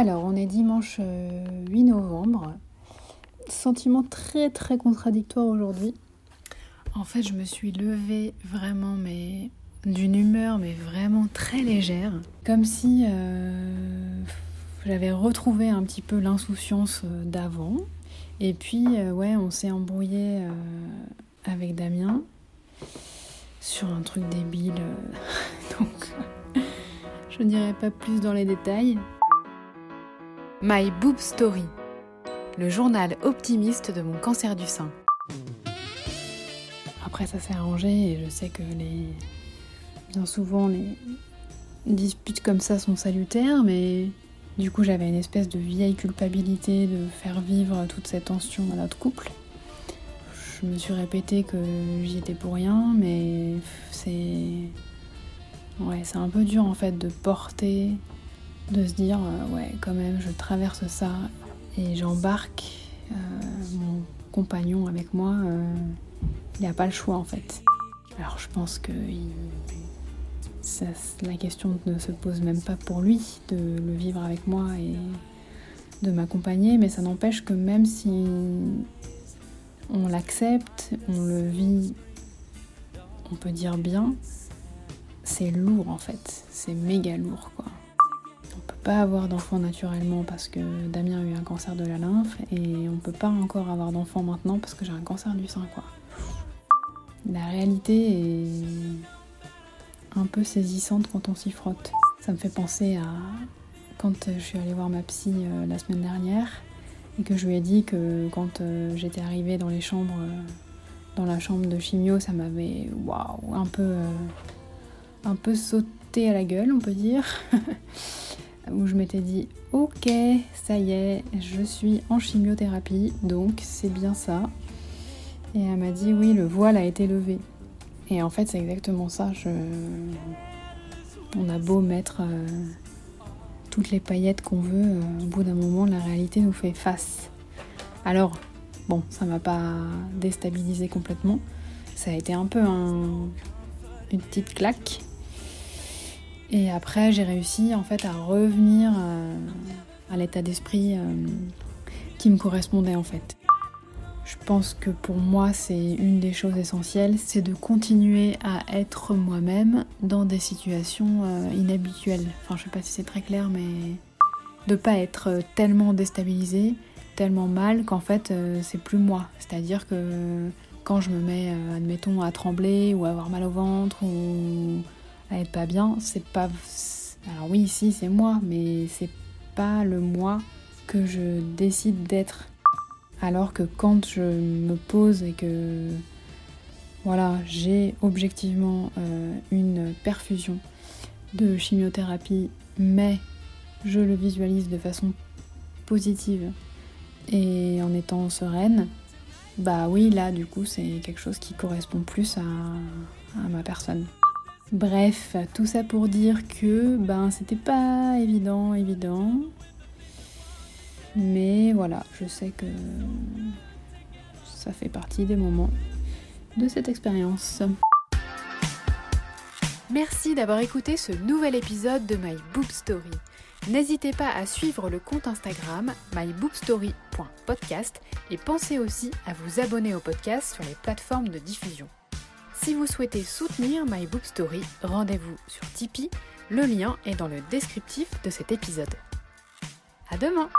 Alors, on est dimanche 8 novembre. Sentiment très très contradictoire aujourd'hui. En fait, je me suis levée vraiment, mais d'une humeur, mais vraiment très légère. Comme si euh, j'avais retrouvé un petit peu l'insouciance euh, d'avant. Et puis, euh, ouais, on s'est embrouillé avec Damien sur un truc débile. Donc, je ne dirai pas plus dans les détails. My Boob Story, le journal optimiste de mon cancer du sein. Après, ça s'est arrangé et je sais que les... bien souvent les disputes comme ça sont salutaires, mais du coup, j'avais une espèce de vieille culpabilité de faire vivre toute cette tension à notre couple. Je me suis répété que j'y étais pour rien, mais c'est. Ouais, c'est un peu dur en fait de porter, de se dire, euh, ouais, quand même, je traverse ça et j'embarque euh, mon compagnon avec moi. Euh, il n'a pas le choix en fait. Alors je pense que la question ne se pose même pas pour lui de le vivre avec moi et de m'accompagner, mais ça n'empêche que même si on l'accepte, on le vit, on peut dire bien, c'est lourd en fait, c'est méga lourd quoi. Avoir d'enfant naturellement parce que Damien a eu un cancer de la lymphe et on peut pas encore avoir d'enfant maintenant parce que j'ai un cancer du sein quoi. La réalité est un peu saisissante quand on s'y frotte. Ça me fait penser à quand je suis allée voir ma psy euh, la semaine dernière et que je lui ai dit que quand euh, j'étais arrivée dans les chambres, euh, dans la chambre de chimio, ça m'avait waouh un peu un peu sauté à la gueule, on peut dire. où je m'étais dit ok, ça y est, je suis en chimiothérapie, donc c'est bien ça. Et elle m'a dit oui, le voile a été levé. Et en fait, c'est exactement ça. Je... On a beau mettre euh, toutes les paillettes qu'on veut, euh, au bout d'un moment, la réalité nous fait face. Alors, bon, ça m'a pas déstabilisé complètement. Ça a été un peu une petite claque. Et après, j'ai réussi en fait à revenir euh, à l'état d'esprit qui me correspondait en fait. Je pense que pour moi, c'est une des choses essentielles, c'est de continuer à être moi-même dans des situations euh, inhabituelles. Enfin, je sais pas si c'est très clair, mais de pas être tellement déstabilisé, tellement mal qu'en fait, euh, c'est plus moi. C'est-à-dire que quand je me mets, euh, admettons, à trembler ou à avoir mal au ventre ou à être pas bien, c'est pas. Alors oui, si, c'est moi, mais c'est pas le moi que je décide d'être. Alors que quand je me pose et que voilà, j'ai objectivement euh, une perfusion de chimiothérapie, mais je le visualise de façon positive et en étant sereine, bah oui, là du coup c'est quelque chose qui correspond plus à, ma personne. Bref, tout ça pour dire que ben c'était pas évident, évident. Mais voilà, je sais que ça fait partie des moments de cette expérience. Merci d'avoir écouté ce nouvel épisode de My Boob Story. N'hésitez pas à suivre le compte Instagram myboobstory.podcast et pensez aussi à vous abonner au podcast sur les plateformes de diffusion. Si vous souhaitez soutenir My Boob Story, rendez-vous sur Tipeee. Le lien est dans le descriptif de cet épisode. À demain!